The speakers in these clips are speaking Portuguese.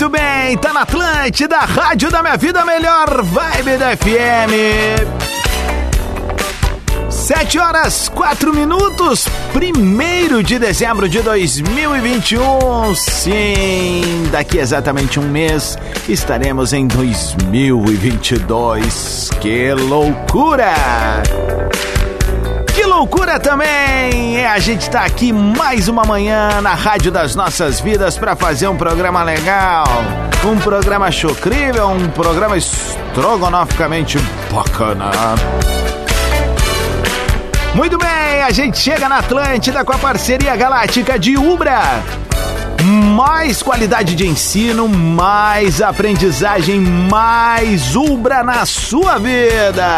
Muito bem, tá na Atlântida, Rádio da Minha Vida, melhor vibe da FM. Sete horas, quatro minutos, primeiro de dezembro de 2021. Sim, daqui exatamente um mês estaremos em 2022. Que loucura! Loucura também! É a gente tá aqui mais uma manhã na Rádio das Nossas Vidas para fazer um programa legal, um programa chocrível, um programa estrogonoficamente bacana. Muito bem, a gente chega na Atlântida com a parceria galáctica de Ubra. Mais qualidade de ensino, mais aprendizagem, mais Ubra na sua vida.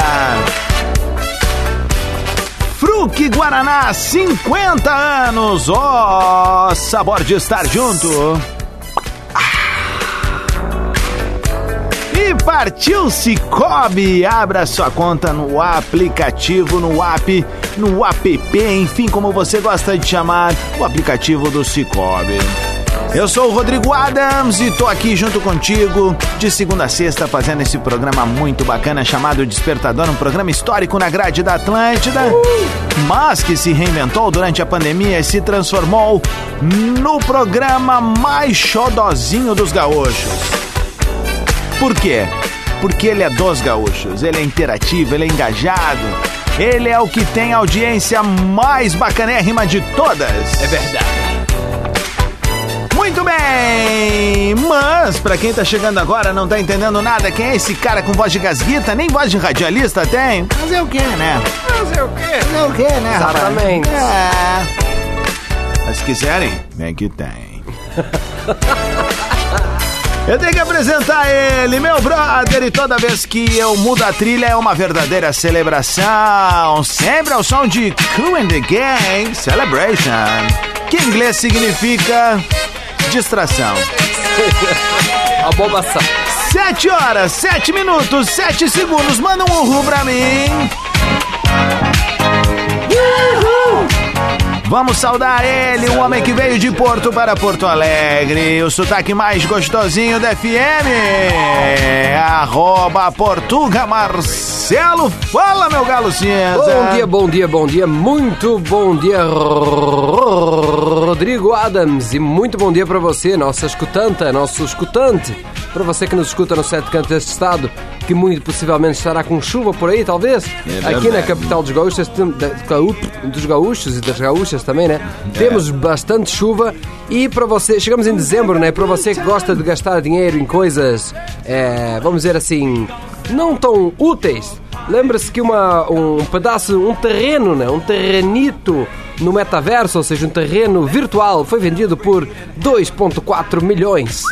Fruque Guaraná, 50 anos. Ó, oh, sabor de estar junto. E partiu Cicobi. Abra sua conta no aplicativo, no app, no app, enfim, como você gosta de chamar, o aplicativo do Cicobi. Eu sou o Rodrigo Adams e tô aqui junto contigo de segunda a sexta fazendo esse programa muito bacana chamado Despertador, um programa histórico na grade da Atlântida, mas que se reinventou durante a pandemia e se transformou no programa mais xodozinho dos gaúchos. Por quê? Porque ele é dos gaúchos, ele é interativo, ele é engajado, ele é o que tem a audiência mais bacanérrima de todas. É verdade. Muito bem! Mas, pra quem tá chegando agora, não tá entendendo nada, quem é esse cara com voz de gasguita? Nem voz de radialista tem? Fazer o quê, né? Fazer o quê? Fazer o quê, né, Exatamente. É. Mas se quiserem, vem que tem. Eu tenho que apresentar ele, meu brother, e toda vez que eu mudo a trilha é uma verdadeira celebração. Sempre ao som de Cool and the Gang Celebration, que em inglês significa distração. A bobação. Sete horas, sete minutos, sete segundos. Manda um uhul pra mim. Uhul. Vamos saudar ele, o homem que veio de Porto para Porto Alegre. O sotaque mais gostosinho da FM. Arroba Portuga Marcelo. Fala, meu galo cinza. Bom dia, bom dia, bom dia. Muito bom dia, Rodrigo Adams. E muito bom dia para você, nossa escutanta, nosso escutante. Para você que nos escuta no sete cantos deste estado, que muito possivelmente estará com chuva por aí, talvez. É Aqui na capital dos gaúchos, dos gaúchos e das gaúchas também, né? É. Temos bastante chuva e para você, chegamos em dezembro, né? Para você que gosta de gastar dinheiro em coisas, é, vamos dizer assim, não tão úteis. Lembra-se que uma, um pedaço, um terreno, né? Um terrenito no metaverso, ou seja, um terreno virtual, foi vendido por 2,4 milhões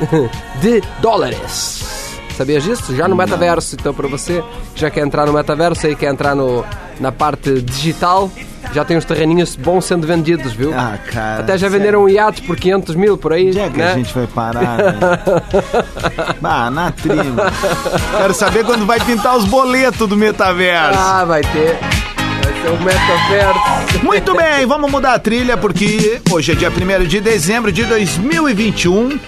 de dólares. Sabias disso? Já no metaverso. Então, para você que já quer entrar no metaverso e quer entrar no, na parte digital, já tem uns terreninhos bons sendo vendidos, viu? Ah, cara. Até já sério. venderam um iate por 500 mil por aí. Onde é que né? a gente vai parar? né? ah, na trilha. Quero saber quando vai pintar os boletos do metaverso. Ah, vai ter. Ser um metaverso. Muito bem, vamos mudar a trilha porque hoje é dia 1 de dezembro de 2021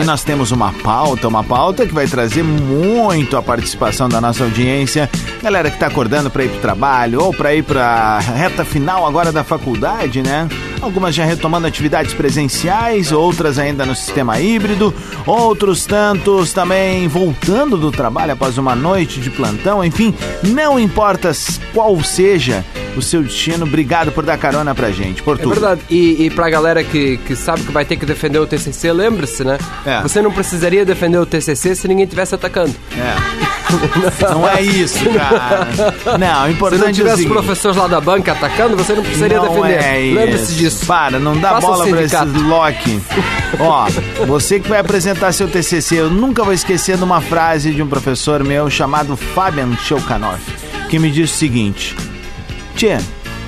e nós temos uma pauta, uma pauta que vai trazer muito a participação da nossa audiência. Galera que tá acordando para ir pro trabalho ou para ir pra reta final agora da faculdade, né? Algumas já retomando atividades presenciais, outras ainda no sistema híbrido, outros tantos também voltando do trabalho após uma noite de plantão, enfim, não importa qual seja o seu destino, obrigado por dar carona pra gente, por É tudo. verdade. E, e pra galera que, que sabe que vai ter que defender o TCC, lembre-se, né? É. Você não precisaria defender o TCC se ninguém estivesse atacando. É. Não é isso, cara. Não, o Se importante não é o tivesse seguinte, professores lá da banca atacando, você não precisaria não defender. É Lembre-se isso. disso. Para, não dá o bola pra esse sindicato. Loki. Ó, você que vai apresentar seu TCC, eu nunca vou esquecer de uma frase de um professor meu chamado Fabian Chokanoff, que me disse o seguinte: Tchê,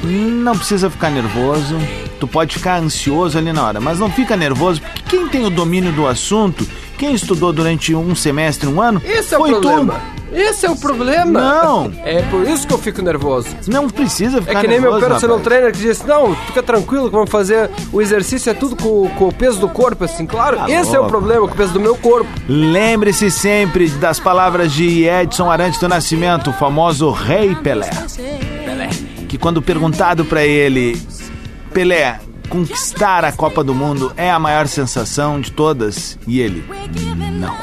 não precisa ficar nervoso, tu pode ficar ansioso ali na hora, mas não fica nervoso, porque quem tem o domínio do assunto, quem estudou durante um semestre, um ano, Esse é o foi problema. tu. Esse é o problema. Não. É por isso que eu fico nervoso. Não precisa É ficar que nem meu nervoso, personal rapaz. trainer que disse: Não, fica tranquilo que vamos fazer o exercício, é tudo com, com o peso do corpo. Assim, claro, Tá esse é o louco. problema, com o peso do meu corpo. Lembre-se sempre das palavras de Edson Arantes do Nascimento, o famoso Rei Pelé. Que quando perguntado pra ele, Pelé, conquistar a Copa do Mundo é a maior sensação de todas? E ele, não.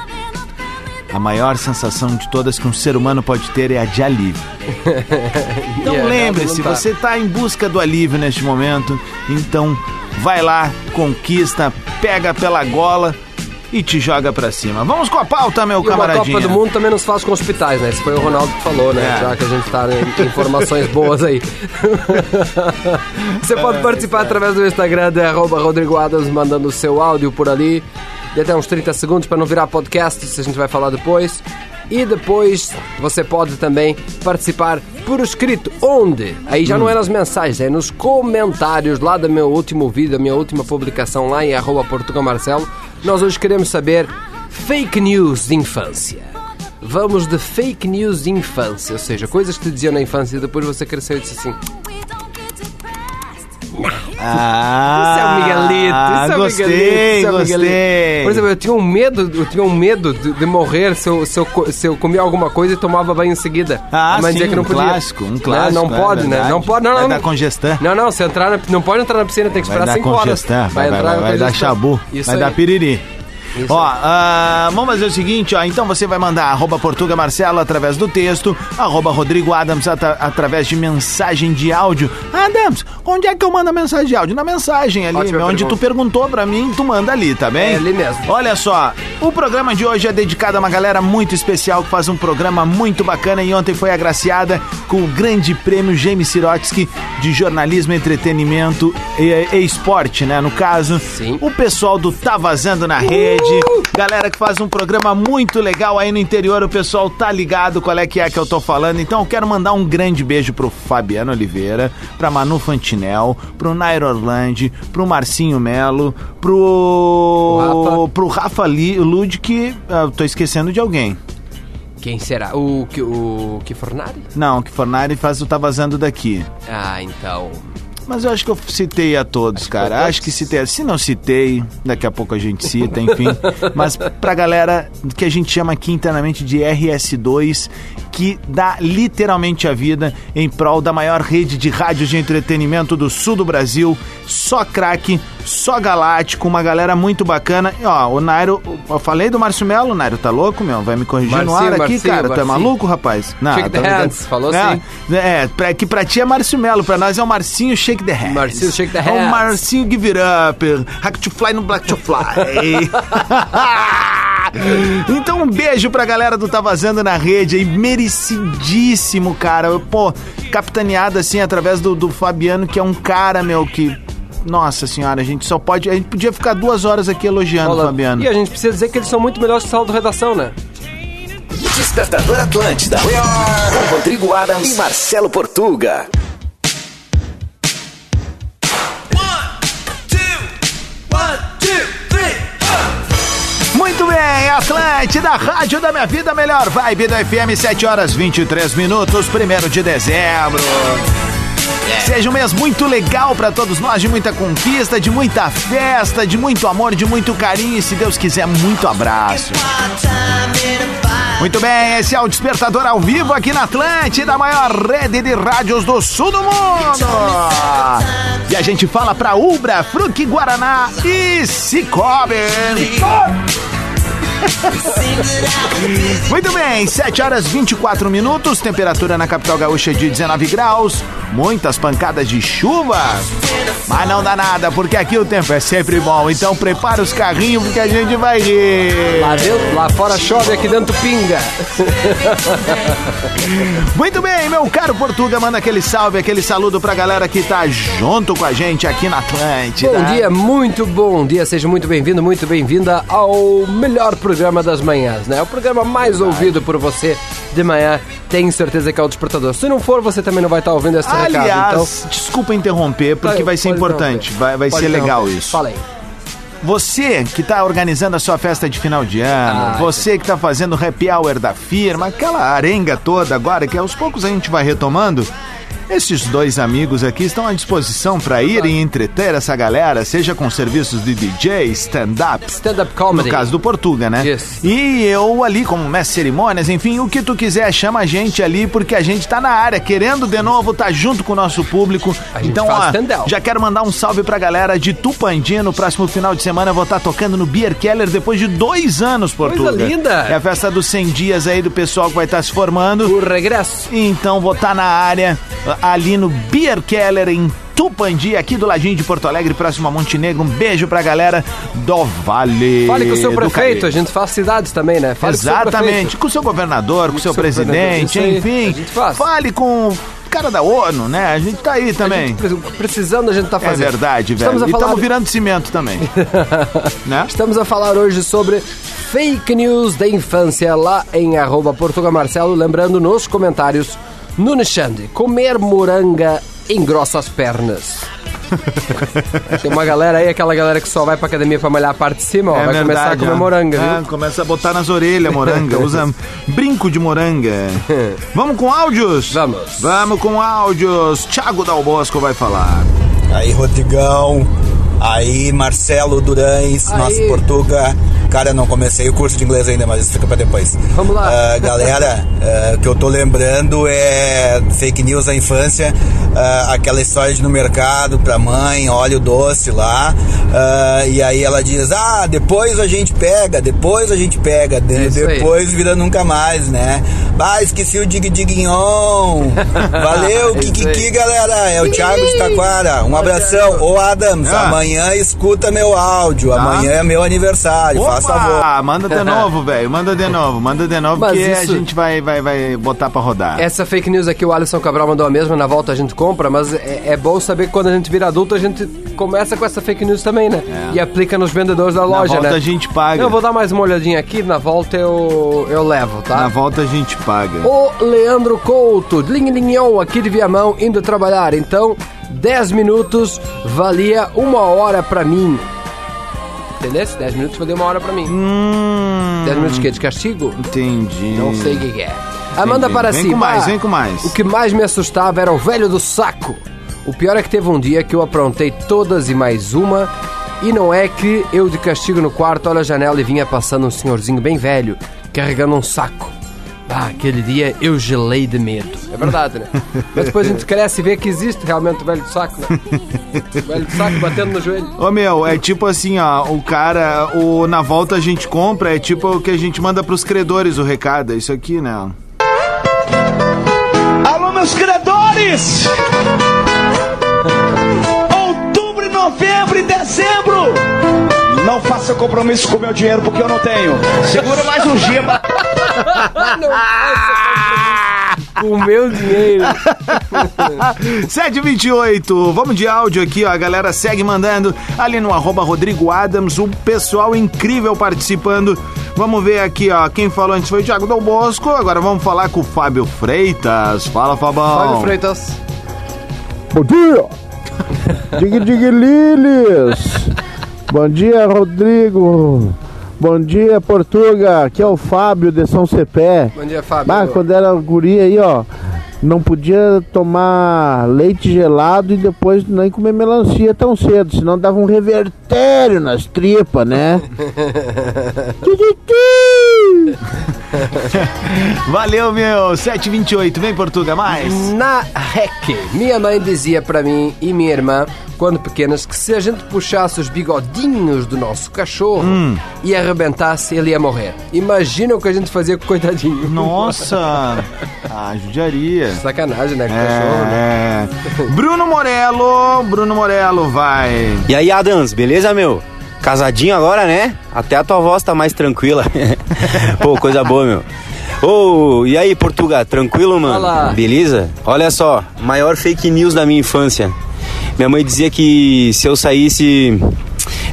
A maior sensação de todas que um ser humano pode ter é a de alívio. Então é, lembre-se, tá. você está em busca do alívio neste momento, então vai lá, conquista, pega pela gola e te joga pra cima. Vamos com a pauta, meu E uma camaradinha. Copa do Mundo também nos faz com hospitais, né? Esse foi o Ronaldo que falou, né? É. Já que a gente tá em informações boas aí. Você É, pode participar através do Instagram de arroba Rodrigo Adams, mandando o seu áudio por ali. De até uns 30 segundos para não virar podcast, isso a gente vai falar depois. E depois você pode também participar por escrito. Onde? Aí já não é nas mensagens, é nos comentários lá do meu último vídeo, da minha última publicação lá em arroba Portugal Marcelo. Nós hoje queremos saber fake news de infância. Vamos de fake news de infância, ou seja, coisas que te diziam na infância e depois você cresceu e disse assim: Ah, Isso é um Miguelito, isso é um gostei, Miguelito, isso é um gostei. Miguelito. Por exemplo, eu tinha um medo, eu tinha um medo de, de morrer se eu, se, eu, se eu comia alguma coisa e tomava banho em seguida. Ah, mãe sim, que não um podia. clássico, um Né? clássico. Não, é pode, né? verdade. Não pode, não, Vai não. dar congestão. Não, não, se entrar na, não pode entrar na piscina, tem que Vai esperar dar 5 horas. vai, vai, vai, vai dar chabu, vai aí. dar piriri. Isso Ó, ah, vamos fazer o seguinte, ó. Então você vai mandar arroba Portuga Marcelo através do texto, arroba Rodrigo Adams atra- através de mensagem de áudio. Adams, onde é que eu mando a mensagem de áudio? Na mensagem ali, Ótima onde tu pergunta. perguntou pra mim, tu manda ali, tá bem? É ali mesmo. Olha só, o programa de hoje é dedicado a uma galera muito especial que faz um programa muito bacana e ontem foi agraciada com o grande prêmio James Sirotsky de jornalismo, entretenimento e, e esporte, né? No caso, Sim. o pessoal do Tá Vazando na Rede, galera que faz um programa muito legal aí no interior, o pessoal tá ligado qual é que é que eu tô falando. Então eu quero mandar um grande beijo pro Fabiano Oliveira, pra Manu Fantinel, pro Nairo Orlandi, pro Marcinho Melo, pro Rafa. pro Rafa Lud que ah, tô esquecendo de alguém. Quem será? O que o que Fornari? Não, que Fornari faz o Tá Vazando daqui. Ah, então. Mas eu acho que eu citei a todos, cara. todos. Acho que citei. Se não citei, daqui a pouco a gente cita, enfim. Mas pra galera que a gente chama aqui internamente de RS2, que dá literalmente a vida em prol da maior rede de rádios de entretenimento do sul do Brasil. Só craque, só galáctico, uma galera muito bacana. E, ó, o Nairo, eu falei do Márcio Melo, o Nairo tá louco, meu? Vai me corrigir no Marcinho, ar aqui, Marcinho, cara. Tu é Marcinho. maluco, rapaz? Não, Shake the tá ligado? hands, falou é, assim. É, pra, que pra ti é Márcio Melo, pra nós é o Marcinho Shake the Hands. Marcinho Shake the É o Hands. Marcinho Give It Up. Hack to Fly no Black to Fly. então um beijo pra galera do Tá Vazando na Rede aí, merecidíssimo, cara. Pô, capitaneado assim através do, do Fabiano, que é um cara, meu, que... Nossa senhora, a gente só pode... A gente podia ficar duas horas aqui elogiando o. Fabiano. E a gente precisa dizer que eles são muito melhores que o saldo redação, né? Despertador Atlântida. Com Rodrigo Adams e Marcelo Portuga. Muito bem, Atlântida, Rádio da Minha Vida, melhor vibe do FM, 7 horas 23 minutos, 1 de dezembro. Seja um mês muito legal pra todos nós, de muita conquista, de muita festa, de muito amor, de muito carinho e, se Deus quiser, muito abraço. Muito bem, esse é o Despertador ao vivo aqui na Atlântida, a maior rede de rádios do sul do mundo. E a gente fala pra Ubra, Fruc Guaraná e Cicobi. Muito bem, 7 horas 24 minutos, temperatura na capital gaúcha de 19 graus, muitas pancadas de chuva. Mas não dá nada, porque aqui o tempo é sempre bom. Então prepara os carrinhos porque a gente vai rir. Lá, dentro, lá fora chove, aqui dentro pinga. Muito bem, meu caro Portuga, manda aquele salve, aquele saludo pra galera que tá junto com a gente aqui na Atlântida. Bom dia, muito bom dia. Seja muito bem-vindo, muito bem-vinda ao melhor programa das manhãs, né? O programa mais ouvido por você de manhã. Tenho certeza que é o Despertador. Se não for, você também não vai estar ouvindo esse recado. Aliás, Então, desculpa interromper, porque vai ser importante, vai, vai Pode ser legal isso. Fala aí. Você que tá organizando a sua festa de final de ano, Ah, você que tá fazendo o happy hour da firma, aquela arenga toda agora, que aos poucos a gente vai retomando. Esses dois amigos aqui estão à disposição para ir e entreter essa galera, seja com serviços de DJ, stand-up, Stand-up no comedy. caso do Portuga, né? Yes. E eu ali como mestre cerimônias, enfim, o que tu quiser, chama a gente ali, porque a gente tá na área, querendo de novo tá junto com o nosso público. A então, ó, já quero mandar um salve pra galera de Tupandi. No próximo final de semana eu vou estar tocando no Beer Keller depois de dois anos, Portuga. linda! É a festa dos 100 dias aí do pessoal que vai estar se formando. O regresso. Então vou estar na área, ali no Beer Keller, em Tupandi, aqui do ladinho de Porto Alegre, próximo a Montenegro. Um beijo pra galera do Vale. Fale com o seu prefeito, a gente faz cidades também, né? Fale Exatamente, com o seu governador, com o seu seu presidente, enfim. a gente faz. Fale com o cara da ONU, né? A gente tá aí A também. pre- precisando, a gente tá É fazendo. verdade, velho. Estamos a e falar... estamos virando cimento também. né? Estamos a falar hoje sobre fake news da infância lá em arroba Portuga Marcelo. Lembrando nos comentários, Nunes Xande, comer moranga engrossa as pernas. Tem uma galera aí, aquela galera que só vai pra academia pra malhar a parte de cima, ó, É vai começar a verdade, comer ó. moranga, É, viu? começa a botar nas orelhas moranga, usa brinco de moranga. Vamos com áudios? Vamos. Vamos com áudios. Thiago Dal Bosco vai falar. Aí, Rodrigão. Aí, Marcelo Durães, Aí. nosso Portuga. Cara, eu não comecei o curso de inglês ainda, mas isso fica pra depois. Vamos lá. Ah, galera, ah, o que eu tô lembrando é fake news da infância, ah, aquela história de no mercado pra mãe, óleo doce lá, e aí ela diz, ah, depois a gente pega, depois a gente pega, de- É isso aí. depois vira nunca mais, né? Ah, esqueci o dig diguinhon. Valeu, É Kikiki, galera. É o Thiago de Taquara. Um abração. Ô, Adams, Ah. amanhã escuta meu áudio. Amanhã é meu aniversário. Faz favor. Opa, manda de novo, velho. Manda de novo, manda de novo, Mas porque a isso- gente vai, vai, vai botar pra rodar. Essa fake news aqui o Alisson Cabral mandou a mesma, na volta a gente compra, mas é, é bom saber que quando a gente vira adulto a gente começa com essa fake news também, né? E aplica nos vendedores da É. Na loja, volta né? a gente paga. Eu vou dar mais uma olhadinha aqui, na volta eu, eu levo, tá? Na volta a gente paga. O Leandro Couto, Linguinhon, aqui de Viamão, indo trabalhar. Então, 10 minutos valia uma hora pra mim. Entendeu? 10 minutos valia uma hora pra mim. Hum, 10 minutos de quê? De castigo? entendi. Não sei o que que é. Amanda para Vem cima. com mais, vem com mais. O que mais me assustava era o velho do saco. O pior é que teve um dia que eu aprontei todas e mais uma. E não é que eu de castigo no quarto, olha a janela e vinha passando um senhorzinho bem velho, carregando um saco. Ah, aquele dia eu gelei de medo. É verdade, né? Mas depois a gente cresce e vê que existe realmente o velho do saco, né? O velho do saco batendo no joelho. Ô meu, é tipo assim, ó, o cara, o na volta a gente compra, é tipo o que a gente manda pros credores o recado, é isso aqui, né? Alô, meus credores! Outubro, novembro e dezembro! Não faça compromisso com meu dinheiro porque eu não tenho. Segura mais um dia. pra- Não com o meu dinheiro. 728, vamos de áudio aqui, ó. A galera segue mandando ali no arroba Rodrigo Adams, o pessoal incrível participando. Vamos ver aqui, ó. Quem falou antes foi o Thiago Dal Bosco. Agora vamos falar com o Fábio Freitas. Fala, Fabão. Fábio Freitas. Bom dia! Dig Dig Lilis! Bom dia, Rodrigo! Bom dia, Portuga! Aqui é o Fábio de São Cepé. Bom dia, Fábio. Ah, quando era guri aí, ó, não podia tomar leite gelado e depois nem comer melancia tão cedo, senão dava um revertério nas tripas, né? Valeu, meu. 728. Vem, Portuga, mais. Na REC, minha mãe dizia para mim e minha irmã, quando pequenas, que se a gente puxasse os bigodinhos do nosso cachorro e arrebentasse, ele ia morrer. Imagina o que a gente fazia com o coitadinho. Nossa. Ah, judiaria. Sacanagem, né? Com o cachorro, né? É, é. Bruno Morello. Bruno Morello, vai. E aí, Adams, beleza, meu? Casadinho agora, né? Até a tua voz tá mais tranquila. Pô, coisa boa, meu. Ô, e aí, Portuga, tranquilo, mano? Olá. Beleza? Olha só, maior fake news da minha infância. Minha mãe dizia que se eu saísse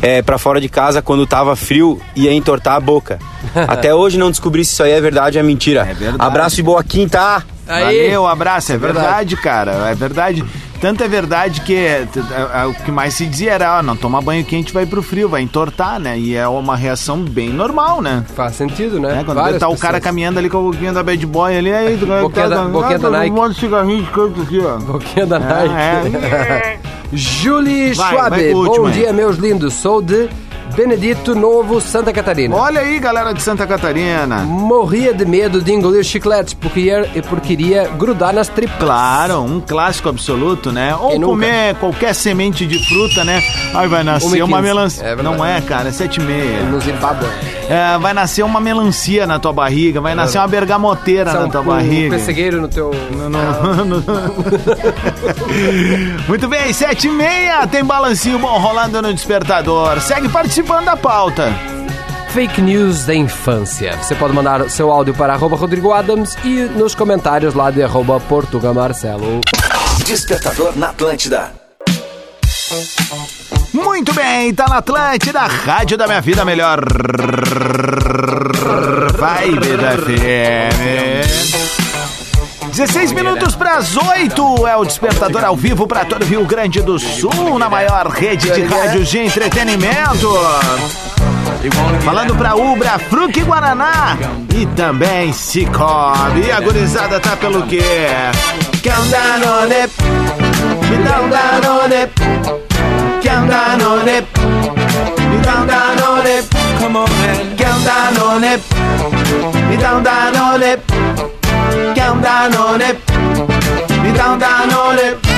é, para fora de casa quando tava frio, ia entortar a boca. Até hoje não descobri se isso aí é verdade ou é mentira. É verdade. Abraço e boa quinta! Aí. Valeu, abraço. É Verdade. verdade, cara. É verdade. Tanto é verdade que é, é, é, o que mais se dizia era, ó, não toma banho quente, vai pro frio, vai entortar, né? E é uma reação bem normal, né? Faz sentido, né? É, quando Várias tá o cara caminhando ali com a boquinha da bad boy ali, aí... Boquinha da- tá- boquinha da ah, Nike. Um monte de cigarrinho de canto aqui, ó. Boquinha da Nike. Julie Vai, Schwab, vai último bom dia, meus lindos. Sou de Benedito Novo, Santa Catarina. Olha aí, galera de Santa Catarina. Morria de medo de engolir chicletes porque, ia, porque iria grudar nas tripas. Claro, um clássico absoluto, né? Ou Quem nunca? comer qualquer semente de fruta, né? Aí vai nascer 1,15. uma melancia. É não é, cara, é sete e meia. No Zimbábue. É, vai nascer uma melancia na tua barriga, vai nascer uma bergamoteira na tua um barriga. pessegueiro no teu... No- no- Muito bem, sete e meia, tem balancinho bom rolando no despertador. Segue participando da pauta. Fake news da infância. Você pode mandar seu áudio para arroba Rodrigo Adams e nos comentários lá de arroba Portuga Marcelo. Despertador na Atlântida. Muito bem, tá na Atlântida, rádio da minha vida, melhor vibe da FM. 16 minutos para as 8 é o despertador ao vivo para todo o Rio Grande do Sul, na maior rede de rádios de entretenimento. Falando pra Ubra, Fruc Guaraná e também Cicobi. E a gurizada tá pelo quê? Quer um Danone? Me dá um Danone. Quer um Danone? Me dá um Danone. Quer um Danone? Me dá um Danone. Quer um Danone? Me dá um Danone.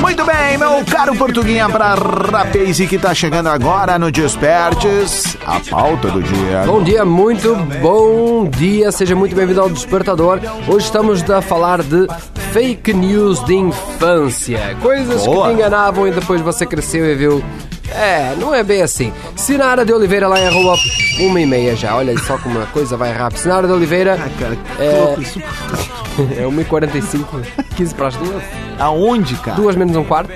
Muito bem, meu caro Portuguinha pra Rapaze que tá chegando agora no Despertes, a pauta do dia. Bom dia, muito bom dia, seja muito bem-vindo ao Despertador. Hoje estamos a falar de fake news de infância, coisas Boa. que te enganavam e depois você cresceu e viu. É, não é bem assim. Sinara de Oliveira lá em arroba uma e meia já. Olha só como a coisa vai rápido. Sinara de Oliveira. cara, que é. É 1h45, 15 para as duas. Aonde, cara? Duas menos um quarto.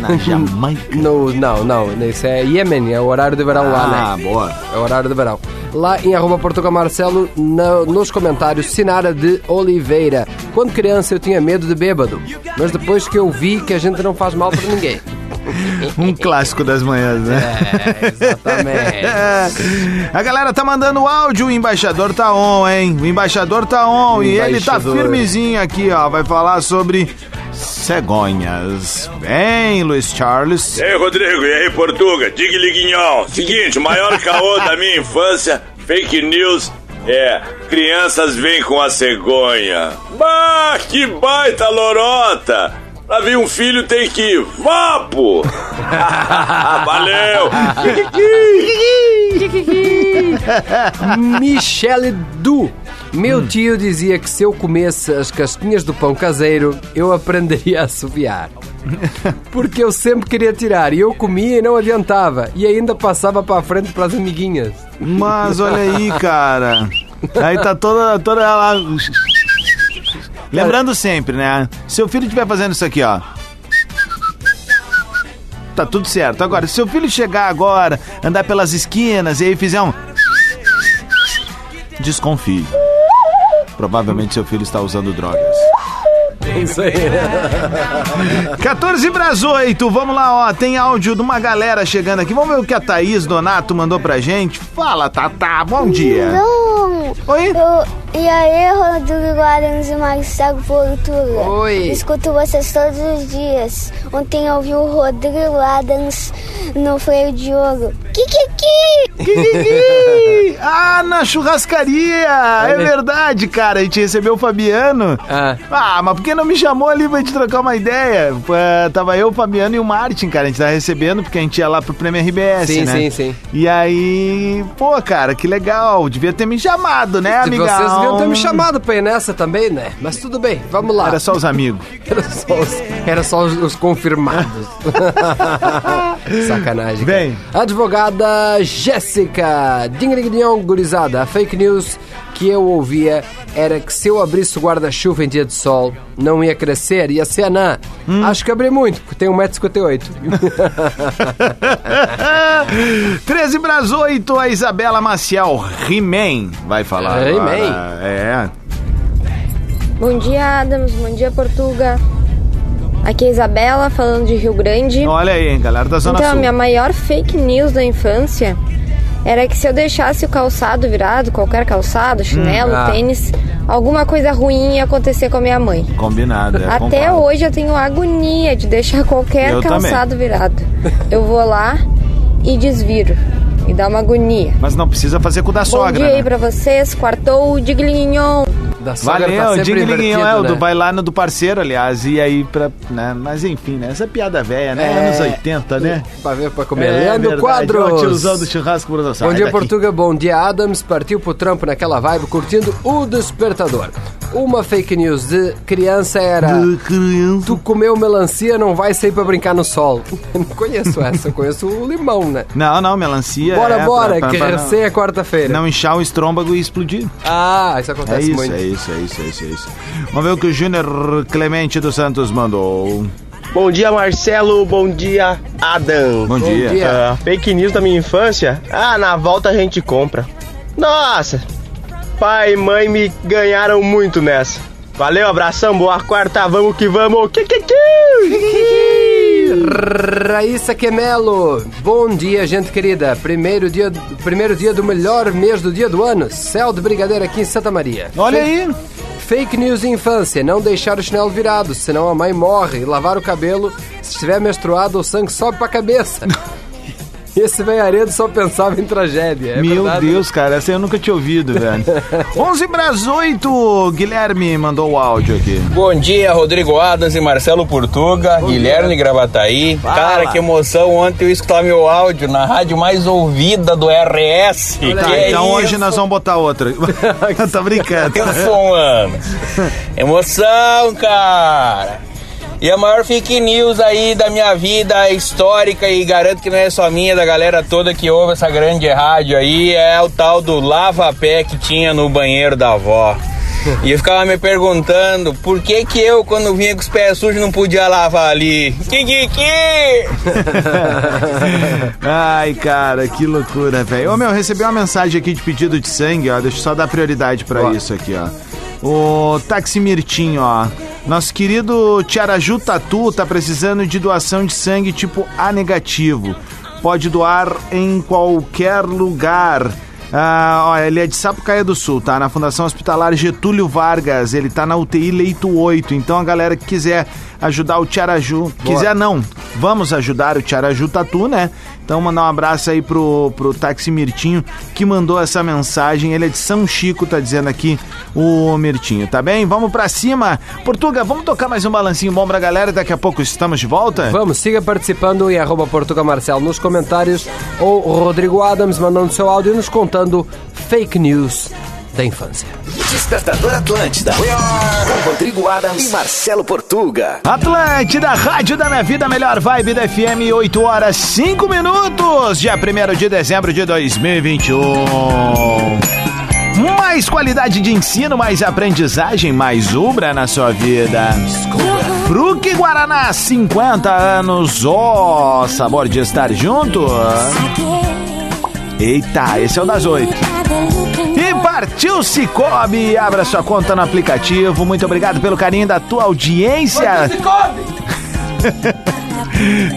Na Jamaica. No, não, não, isso é Iêmen, é o horário de verão lá, né? Ah, boa. É o horário de verão. Lá em arroba Portugal Marcelo, na- nos comentários, Sinara de Oliveira. Quando criança eu tinha medo de bêbado, mas depois que eu vi que a gente não faz mal para ninguém. Um clássico das manhãs, né? É, exatamente. A galera tá mandando áudio, o embaixador tá on, hein? O embaixador tá on e ele tá firmezinho aqui, ó. Vai falar sobre cegonhas. Vem, Luiz Charles. E aí, Rodrigo, e aí, Portuga? Diga Liguinhol. Seguinte, o maior caô da minha infância, fake news, é crianças vêm com a cegonha. Bah, que baita lorota! Pra vir um filho tem que ir. Vapo! Valeu! Michele Du. Meu tio dizia que se eu comesse as casquinhas do pão caseiro, eu aprenderia a assoviar. Porque eu sempre queria tirar e eu comia e não adiantava. E ainda passava para a frente para as amiguinhas. Mas olha aí, cara. Aí tá toda, toda ela. Lembrando sempre, né? Seu filho estiver fazendo isso aqui, ó. Tá tudo certo. Agora, se seu filho chegar agora, andar pelas esquinas e aí fizer um. Desconfie. Provavelmente seu filho está usando drogas. É isso aí. 14 para as 8, vamos lá, ó. Tem áudio de uma galera chegando aqui. Vamos ver o que a Thaís Donato mandou pra gente. Fala, Tatá, bom dia. Não, Oi? eu, E aí, Rodrigo Adams e Marcelo Portura. Oi. Escuto vocês todos os dias. Ontem eu vi o Rodrigo Adams no freio de ouro. Kikiki! Kikiki! ah, na churrascaria! É verdade, cara. A gente recebeu o Fabiano. Ah. Ah, mas por que não me chamou ali pra gente trocar uma ideia? Pô, tava eu, o Fabiano e o Martin, cara. A gente tava recebendo porque a gente ia lá pro Prêmio RBS, Sim, né? sim, sim. E aí, pô, cara, que legal. Devia ter me chamado, né, amigão? Vocês deviam ter me chamado pra ir nessa também, né? Mas tudo bem, vamos lá. Era só os amigos. Era só os, era só os- os confirmados. Sacanagem. cara. Bem. Advogada Jéssica. Ding ding ding, gurizada. A fake news que eu ouvia era que se eu abrisse o guarda-chuva em dia de sol, não ia crescer, ia ser anã. Hum. Acho que abri muito, porque tenho 1,58m. 13 para 8, a Isabela Maciel He-Man vai falar. É. He-Man. É. Bom dia, Adams. Bom dia, Portuga. Aqui é a Isabela, falando de Rio Grande. Olha aí, hein, galera da Zona Então, a Sul. minha maior fake news da infância era que se eu deixasse o calçado virado, qualquer calçado, chinelo, ah. tênis, alguma coisa ruim ia acontecer com a minha mãe. Combinado. é, Até concordo. hoje eu tenho agonia de deixar qualquer Eu calçado virado. Eu vou lá e desviro. E dá uma agonia. Mas não precisa fazer com o da Bom sogra, dia aí né? pra vocês. Quartou de glinhon. Da sogra Valeu, tá o sempre Ding invertido, é o do né? vai lá no do parceiro, aliás, e aí pra, né, mas enfim, né, essa piada velha, né, É. anos 80, né? Pra ver, pra comer. É Leandro verdade, Quadros. o tiozão do churrasco Bom dia, daqui. Portuga. Bom dia, Adams. Partiu pro trampo naquela vibe, curtindo o despertador. Uma fake news de criança era: Tu comeu melancia, não vai sair pra brincar no sol. Eu não conheço essa, eu conheço o limão, né? Não, não, melancia Bora, é bora, pra- pra- que pra recém é quarta-feira. não, inchar o estômago e explodir. Ah, isso É acontece isso, muito. é isso, é isso, é isso, é isso. Vamos ver o que o Júnior Clemente dos Santos mandou. Bom dia, Marcelo. Bom dia, Adam. Bom dia. Ah, fake news da minha infância? Ah, na volta a gente compra. Nossa, pai e mãe me ganharam muito nessa. Valeu, abração, boa quarta, vamos que vamos. Que, que, que. Raíssa Quemelo, bom dia, gente querida. Primeiro dia, primeiro dia do melhor mês do dia do ano. Céu de Brigadeiro aqui em Santa Maria. Olha aí. Fake news infância, não deixar o chinelo virado, senão a mãe morre. E lavar o cabelo, se estiver menstruado, o sangue sobe pra cabeça. Esse velharedo só pensava em tragédia. é Meu verdade? Deus, cara, essa eu nunca tinha ouvido, velho. 11 para as 8, Guilherme mandou o áudio aqui. Bom dia, Rodrigo Adams e Marcelo Portuga, Guilherme Gravataí. Fala. Cara, que emoção ontem eu escutar meu áudio na rádio mais ouvida do RS. Tá, é então isso? hoje nós vamos botar outra. tá brincando. Isso, mano. Emoção, cara. E a maior fake news aí da minha vida histórica, e garanto que não é só minha, da galera toda que ouve essa grande rádio aí, é o tal do lava-pé que tinha no banheiro da avó. E eu ficava me perguntando por que que eu, quando vinha com os pés sujos, não podia lavar ali. Que que que? Ai, cara, que loucura, velho. Ô, meu, recebi uma mensagem aqui de pedido de sangue, ó. Deixa eu só dar prioridade pra isso aqui, ó. O Taxi Mirtinho, ó. Nosso querido Tiaraju Tatu tá precisando de doação de sangue tipo A negativo. Pode doar em qualquer lugar. Ah, ó, ele é de Sapucaia do Sul, tá? Na Fundação Hospitalar Getúlio Vargas. Ele tá na UTI Leito 8. Então a galera que quiser ajudar o Tiaraju. Quiser não, vamos ajudar o Tiaraju Tatu, né? Então mandar um abraço aí pro, pro Táxi Mirtinho que mandou essa mensagem. Ele é de São Chico, tá dizendo aqui o Mirtinho, tá bem? Vamos pra cima. Portuga, vamos tocar mais um balancinho bom pra galera. Daqui a pouco estamos de volta. Vamos, siga participando em arroba Portuga Marcelo nos comentários ou Rodrigo Adams mandando seu áudio e nos contando fake news da infância. Despertador Atlântida. Com Rodrigo Adams e Marcelo Portuga. Atlântida, Rádio da Minha Vida, melhor vibe da FM, 8 horas 5 minutos, dia 1 de dezembro de 2021. Mais qualidade de ensino, mais aprendizagem, mais ubra na sua vida. Fruque Guaraná, 50 anos, ó, sabor de estar junto. Eita, esse é o das 8. Partiu Cicobi, abra sua conta no aplicativo. Muito obrigado pelo carinho da tua audiência.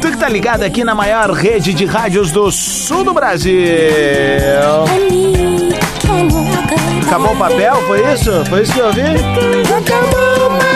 tu que tá ligado aqui na maior rede de rádios do sul do Brasil. Acabou o papel? Foi isso? Foi isso que eu ouvi? Acabou o papel, acabou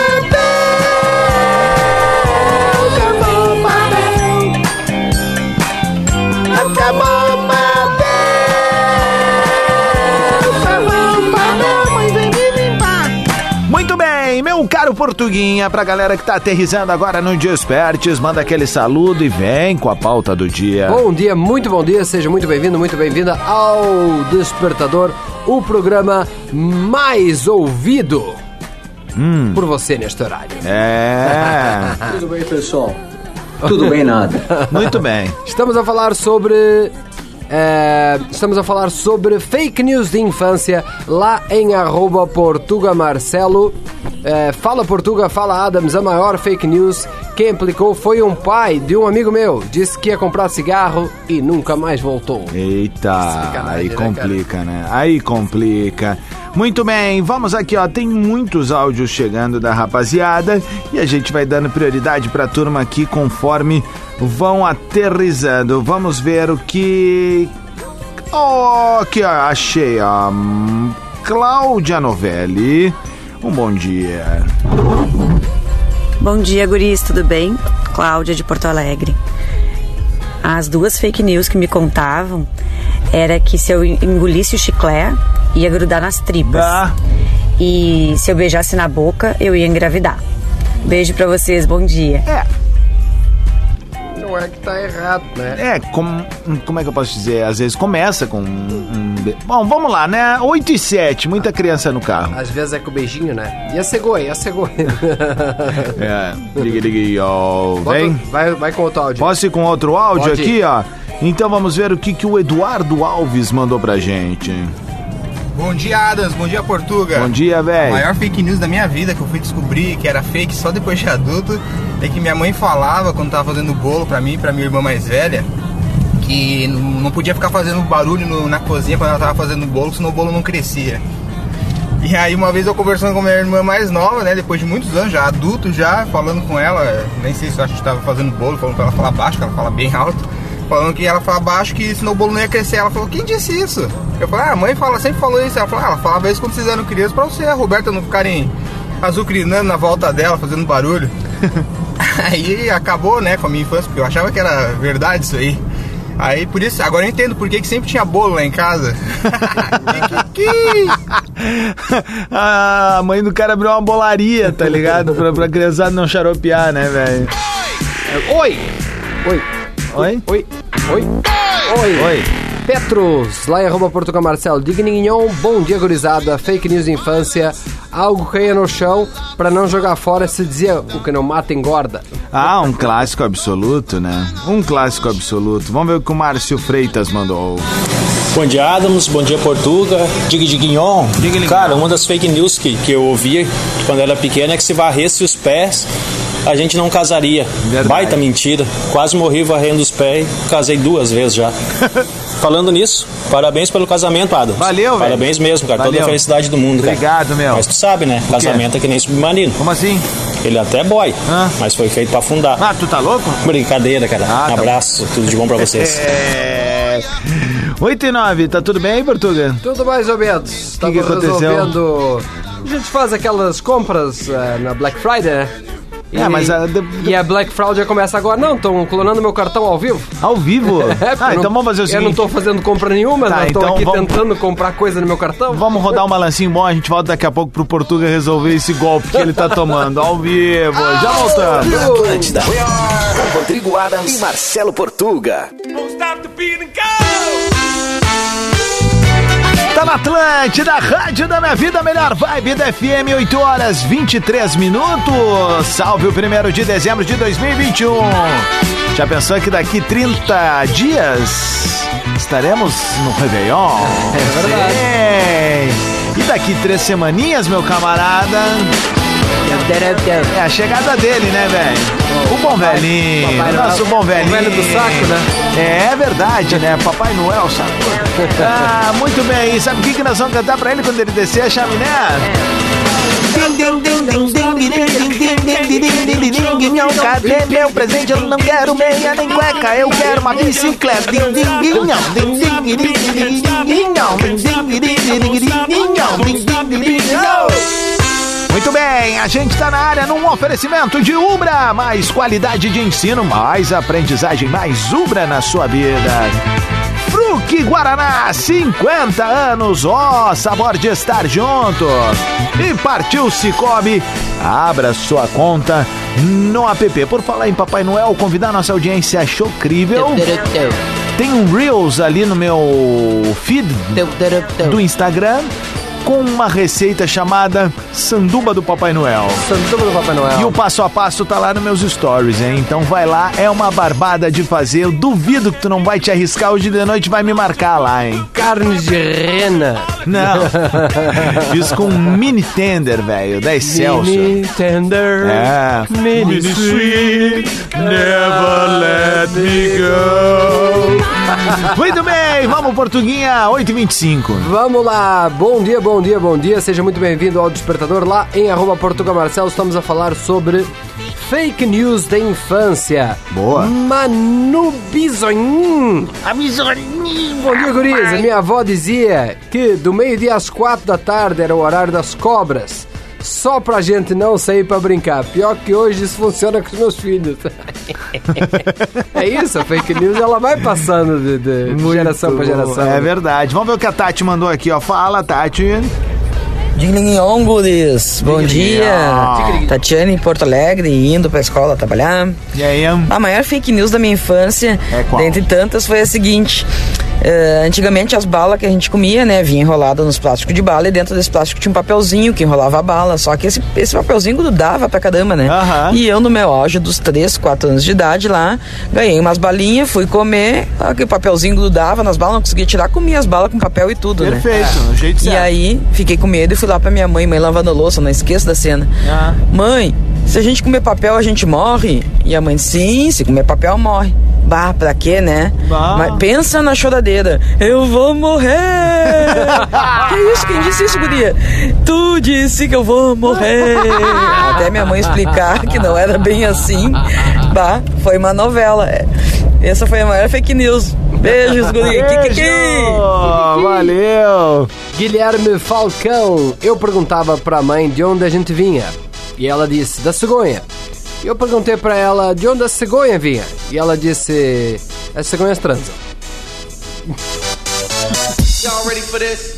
meu caro Portuguinha, pra galera que tá aterrizando agora no Despertes, manda aquele saludo e vem com a pauta do dia. Bom dia, muito bom dia, seja muito bem-vindo, muito bem-vinda ao Despertador, o programa mais ouvido por você neste horário. É. Tudo bem, pessoal? Tudo bem, nada. Muito bem. Estamos a falar sobre. É, estamos a falar sobre fake news de infância lá em arroba Portuga Marcelo. É, fala Portuga, fala Adams, a maior fake news. Quem aplicou foi um pai de um amigo meu. Disse que ia comprar cigarro e nunca mais voltou. Eita, Sacanagem, aí né, complica, né? Aí complica. Muito bem, vamos aqui, ó. Tem muitos áudios chegando da rapaziada e a gente vai dando prioridade pra turma aqui conforme vão aterrizando. Vamos ver o que. Oh, ó, achei, Cláudia Novelli. Um bom dia. Bom dia, guris, tudo bem? Cláudia de Porto Alegre. As duas fake news que me contavam era que se eu engolisse o chiclete, ia grudar nas tripas. E se eu beijasse na boca, eu ia engravidar. Beijo pra vocês, bom dia. É. Não é que tá errado, né? É, como, como é que eu posso dizer? Às vezes começa com um. um be- Bom, vamos lá, né? 8 e 7, muita criança no carro. Às vezes é com o beijinho, né? E a cegonha, e a cegonha. É, liga, liga, ó. Vem. Vai, vai com outro áudio. Posso ir com outro áudio Pode aqui, ir. ó? Então vamos ver o que, que o Eduardo Alves mandou pra gente. Bom dia, Adams. Bom dia, Portuga. Bom dia, A velho. maior fake news da minha vida que eu fui descobrir que era fake só depois de adulto é que minha mãe falava quando tava fazendo bolo pra mim e pra minha irmã mais velha que não podia ficar fazendo barulho no- na cozinha quando ela tava fazendo bolo, senão o bolo não crescia. E aí uma vez eu conversando com minha irmã mais nova, né, depois de muitos anos, já adulto já, falando com ela, nem sei se eu acho que tava fazendo bolo, falando pra ela falar baixo, que ela fala bem alto, falando que ela fala baixo, que senão o bolo não ia crescer. Ela falou, quem disse isso? Eu falei, ah, a mãe fala, sempre falou isso. Ela falou, ah, ela falava isso quando vocês eram crianças pra você e a Roberta não ficarem azucrinando na volta dela, fazendo barulho. aí acabou, né, com a minha infância, porque eu achava que era verdade isso aí. Aí por isso, agora eu entendo por que, que sempre tinha bolo lá em casa. a mãe do cara abriu uma bolaria, tá ligado? pra, pra criançada não xaropear, né, velho? Oi! Oi! Oi? Oi! Oi! Oi! Oi! Petros, lá em arroba Portugal Marcelo, Digninhon, bom dia gurizada, fake news de infância, algo caía no chão pra não jogar fora se dizia o que não mata engorda. Ah, um clássico absoluto, né? Um clássico absoluto. Vamos ver o que o Márcio Freitas mandou. Bom dia, Adams. Bom dia, Portuga. Dig Diguinhon. Cara, uma das fake news que, que eu ouvia quando era pequeno é que se varresse os pés, a gente não casaria. Baita mentira. Quase morri varrendo os pés e casei duas vezes já. Falando nisso, parabéns pelo casamento, Adams. Valeu, velho. Parabéns mesmo, cara. Toda Valeu. a felicidade do mundo, cara. Obrigado, meu. Mas tu sabe, né? Casamento é que nem submarino. Como assim? Ele até é boy, mas foi feito pra afundar. Ah, tu tá louco? Brincadeira, cara. Ah, tá um abraço, tudo de bom pra vocês. É... 8 e 9, tá tudo bem aí, Portuga? Tudo mais ou menos. que Estava aconteceu? resolvendo. A gente faz aquelas compras eh, na Black Friday, né? É, mas a- E a Black Friday já começa agora. Não, estão clonando meu cartão ao vivo. Ao vivo? É, porque ah, então vamos fazer o seguinte. Eu não tô fazendo compra nenhuma, Tá, mas tô então aqui vamos- tentando comprar coisa no meu cartão. Vamos rodar um balancinho bom, a gente volta daqui a pouco pro Portuga resolver esse golpe que ele tá tomando ao vivo. Já voltamos. Atlântida. Com Rodrigo Adams e Marcelo Portuga. Tá na Atlântida, Rádio da Minha Vida, melhor vibe da FM, 8 horas 23 minutos. Salve o primeiro de dezembro de 2021. Já pensou que daqui 30 dias estaremos no Réveillon? É verdade. E daqui três semaninhas, meu camarada. É a chegada dele, né, velho? O bom velhinho. Papai. Nosso bom velhinho. Velho do saco, né? É verdade, né? Papai Noel, saco. Ah, muito bem. E sabe o que, que nós vamos cantar pra ele quando ele descer a chaminé? cadê meu presente? Eu não quero meia nem cueca, eu quero uma bicicleta. Muito bem, a gente está na área num oferecimento de Ubra. Mais qualidade de ensino, mais aprendizagem, mais Ubra na sua vida. Fruque Guaraná, 50 anos, ó, sabor de estar junto. E partiu Cicobi, abra sua conta no app. Por falar em Papai Noel, convidar nossa audiência, achou crível? Tem um Reels ali no meu feed do Instagram com uma receita chamada Sanduba do Papai Noel. Sanduba do Papai Noel. E o passo a passo tá lá nos meus stories, hein? Então vai lá, é uma barbada de fazer. Eu duvido que tu não vai te arriscar hoje de noite, vai me marcar lá, hein? Carne de rena. Não. Fiz com um mini tender, velho, da Excelsior. Mini tender. É. Mini sweet. Never let me go. Muito bem, vamos, Portuguinha, 8h25. Vamos lá, bom dia, bom dia, bom dia. Seja muito bem-vindo ao Despertador lá em arroba Portugal Marcelo. Estamos a falar sobre fake news da infância. Boa. Manu Bisonin. A bisoninha. Bom dia, guris. A minha avó dizia que do meio-dia às quatro da tarde era o horário das cobras. Só pra gente não sair pra brincar. Pior que hoje isso funciona com os meus filhos. é isso, a fake news ela vai passando de, de- de geração pra geração. É verdade. Vamos ver o que a Tati mandou aqui, ó. Fala, Tati. Digninhon, guris. Bom dia. Tatiane em Porto Alegre, indo pra escola trabalhar. E aí, A maior fake news da minha infância, É dentre tantas, foi a seguinte. Eh, antigamente as balas que a gente comia, né, vinha enrolada nos plásticos de bala e dentro desse plástico tinha um papelzinho que enrolava a bala. Só que esse, esse papelzinho grudava pra caramba, né? E eu, no meu auge dos 3, 4 anos de idade lá, ganhei umas balinhas, fui comer, aquele papelzinho grudava nas balas, não conseguia tirar, comia as balas com papel e tudo, né? Perfeito, jeito E certo. aí, fiquei com medo e fui lá pra minha mãe, mãe lavando louça, não esqueça da cena. Ah. Mãe, se a gente comer papel, a gente morre? E a mãe, sim, se comer papel, morre. Bah, pra quê, né? Mas pensa na choradeira. Eu vou morrer! que isso? Quem disse isso, guria? Tu disse que eu vou morrer! Até minha mãe explicar que não era bem assim. Bah, foi uma novela. Essa foi a maior fake news. Beijos, guria. Que, que, que? Valeu! Guilherme Falcão, eu perguntava pra mãe de onde a gente vinha. E ela disse, da cegonha. Eu perguntei pra ela de onde a cegonha vinha. E ela disse, as cegonhas transam. Y'all ready for this?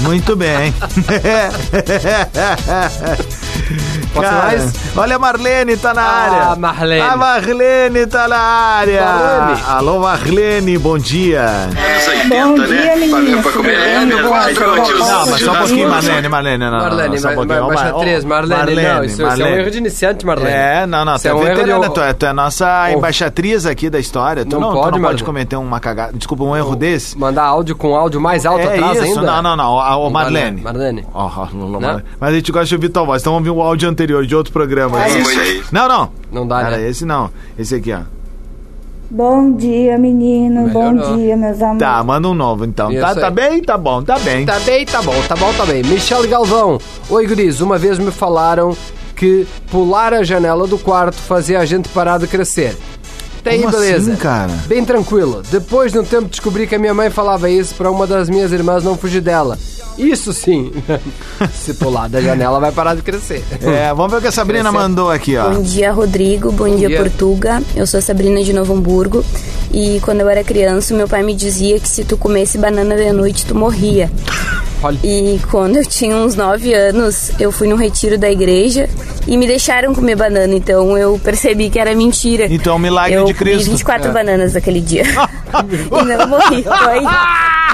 Muito bem. Posso Cara, mais? Olha a Marlene tá na Ah, área. Marlene. A Marlene tá na área. Marlene. Alô, Marlene, bom dia. Bom dia, menino. Não, mas só um pouquinho, Marlene, Marlene. Não, não, Marlene, não, só um ma- pouquinho. ma- Ó, baixa três, Marlene, não, isso- isso é um erro de iniciante, Marlene. É, não, não, tu é, é um erro de- veterana, tu, é, tu é nossa embaixatriz aqui da história. Tu Não não, tu pode, não pode Marlene. cometer uma cagada, desculpa, um erro desse. Mandar áudio com áudio mais alto é atrás isso, ainda? não, não, não, o Marlene. Marlene. Não, não, Marlene. Mas a gente gosta de ouvir tua voz, então vamos ouvir o áudio anterior de outro programa. É Esse- isso aí. Não, não. Não dá, Era né? esse não. Esse aqui, ó. Bom dia, menino. Bom dia, meus amores. Tá, manda um novo então. Isso Tá, aí. tá bem? Tá bom, tá bem. Tá bem, tá bom, tá bom, tá bem. Michele Galvão. Oi, guris. Uma vez me falaram que pular a janela do quarto fazia a gente parar de crescer. Aí, Como beleza. assim, cara? Bem tranquilo. Depois de um tempo descobri que a minha mãe falava isso pra uma das minhas irmãs não fugir dela. Isso sim. Se pular da janela vai parar de crescer. É, vamos ver o que a Sabrina Crescer. mandou aqui, ó. Bom dia, Rodrigo. Bom, Bom dia, dia. Portuga. Eu sou a Sabrina de Novo Hamburgo. E quando eu era criança, meu pai me dizia que se tu comesse banana de noite, tu morria. E quando eu tinha uns 9 anos, eu fui num retiro da igreja e me deixaram comer banana. Então eu percebi que era mentira. Então, milagre eu de Cristo. comi 24 É. bananas naquele dia. e não morri. Foi.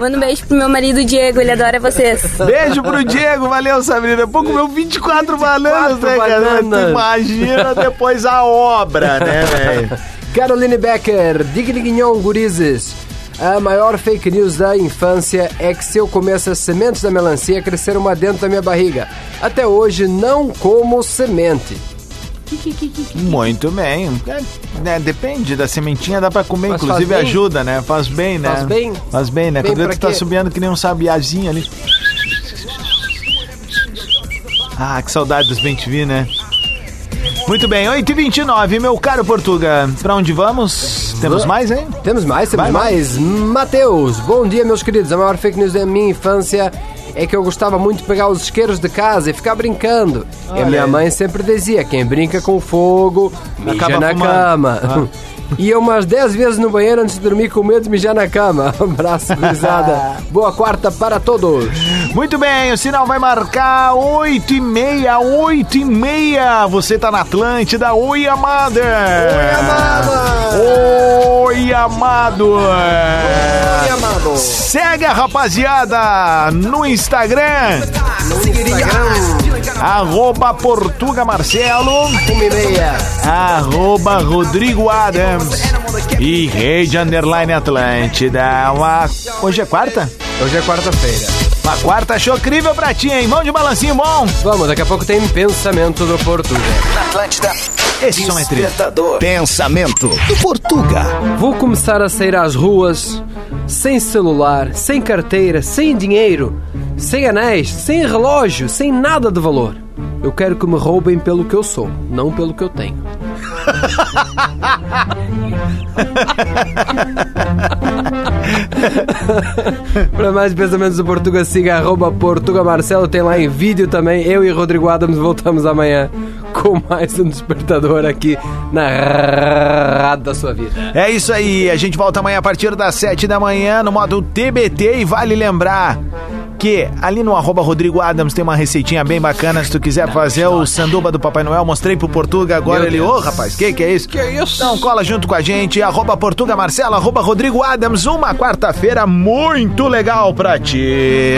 Manda um beijo pro meu marido Diego, ele adora vocês. Beijo pro Diego, valeu, Sabrina. Pô, comeu 24 bananas, né, cara? Tu imagina depois a obra, né, velho? Caroline Becker, Dignignon Gurizes. A maior fake news da infância é que se eu comesse as sementes da melancia, cresceram uma dentro da minha barriga. Até hoje não como semente. Muito bem. É, né, depende da sementinha, dá pra comer, Mas inclusive faz bem? ajuda, né? Faz bem, né? Faz bem? Faz bem, né? Bem Quando tu tá subindo que nem um sabiazinho ali. Ah, que saudade dos bem te vi, né? Muito bem, 8h29, meu caro Portuga. Pra onde vamos? Temos mais, hein? Temos mais, temos Vai, mais. Mateus, bom dia, meus queridos. A maior fake news da minha infância é que eu gostava muito de pegar os isqueiros de casa e ficar brincando. e Olha a minha mãe sempre dizia: quem brinca com fogo, mija Acaba na fumando. cama. Ah. E eu umas 10 vezes no banheiro antes de dormir com medo de mijar na cama. Abraço, gurizada. Boa quarta para todos. Muito bem, o sinal vai marcar 8 e meia, 8 e meia. Você tá na Atlântida. Oi, amada. Oi, amada. Oi, amado. Amado. Segue a rapaziada no Instagram. No Instagram. Arroba Portuga Marcelo. E. Arroba Rodrigo Adams. E Rede Underline Atlântida. Uma... Hoje é quarta? Hoje é quarta-feira. Uma quarta chocrível pra ti, hein? Mão de balancinho bom. Vamos, daqui a pouco tem pensamento do Portuga. Na Atlântida. Esse som é. Despertador. Pensamento do Portuga. Vou começar a sair às ruas sem celular, sem carteira, sem dinheiro, sem anéis, sem relógio, sem nada de valor. Eu quero que me roubem pelo que eu sou, não pelo que eu tenho. Para mais pensamentos do Portuga, siga arroba Portuga Marcelo. Tem lá em vídeo também. Eu e Rodrigo Adams voltamos amanhã com mais um despertador aqui na rádio da sua vida. É isso aí, a gente volta amanhã a partir das 7 da manhã no modo TBT e vale lembrar que ali no arroba Rodrigo Adams tem uma receitinha bem bacana se tu quiser fazer o sanduba do Papai Noel, mostrei pro Portuga, agora Meu ele, ô Deus. rapaz, que que é isso? Que isso? Então cola junto com a gente, arroba Portuga Marcelo, arroba Rodrigo Adams, uma quarta-feira muito legal pra ti.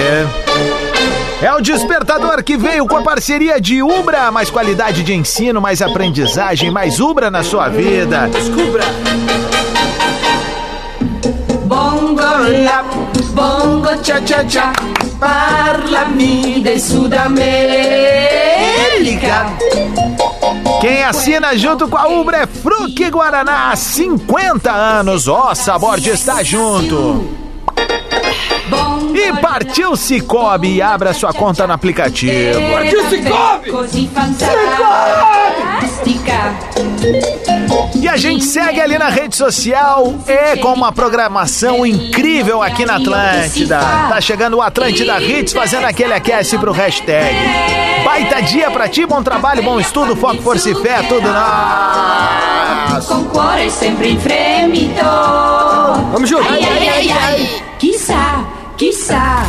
É o despertador que veio com a parceria de Ubra, mais qualidade de ensino, mais aprendizagem, mais Ubra na sua vida. Descubra! Bongo la, bongo cha cha cha, parlami del Sud América. Quem assina junto com a Ubra é Fruque Guaraná, 50 anos, ó, sabor de estar junto. E partiu Cicobi e abra sua conta no aplicativo. Partiu Cicobi! Così E a gente segue ali na rede social, é com uma programação incrível aqui na Atlântida. Tá chegando o Atlântida Hits fazendo aquele aquece pro hashtag. Baita dia pra ti, bom trabalho, bom estudo, foco, força e fé, tudo nosso. Con cuore sempre in fremito. Vamos junto. Ai, ai, ai, ai. Chissà, chissà.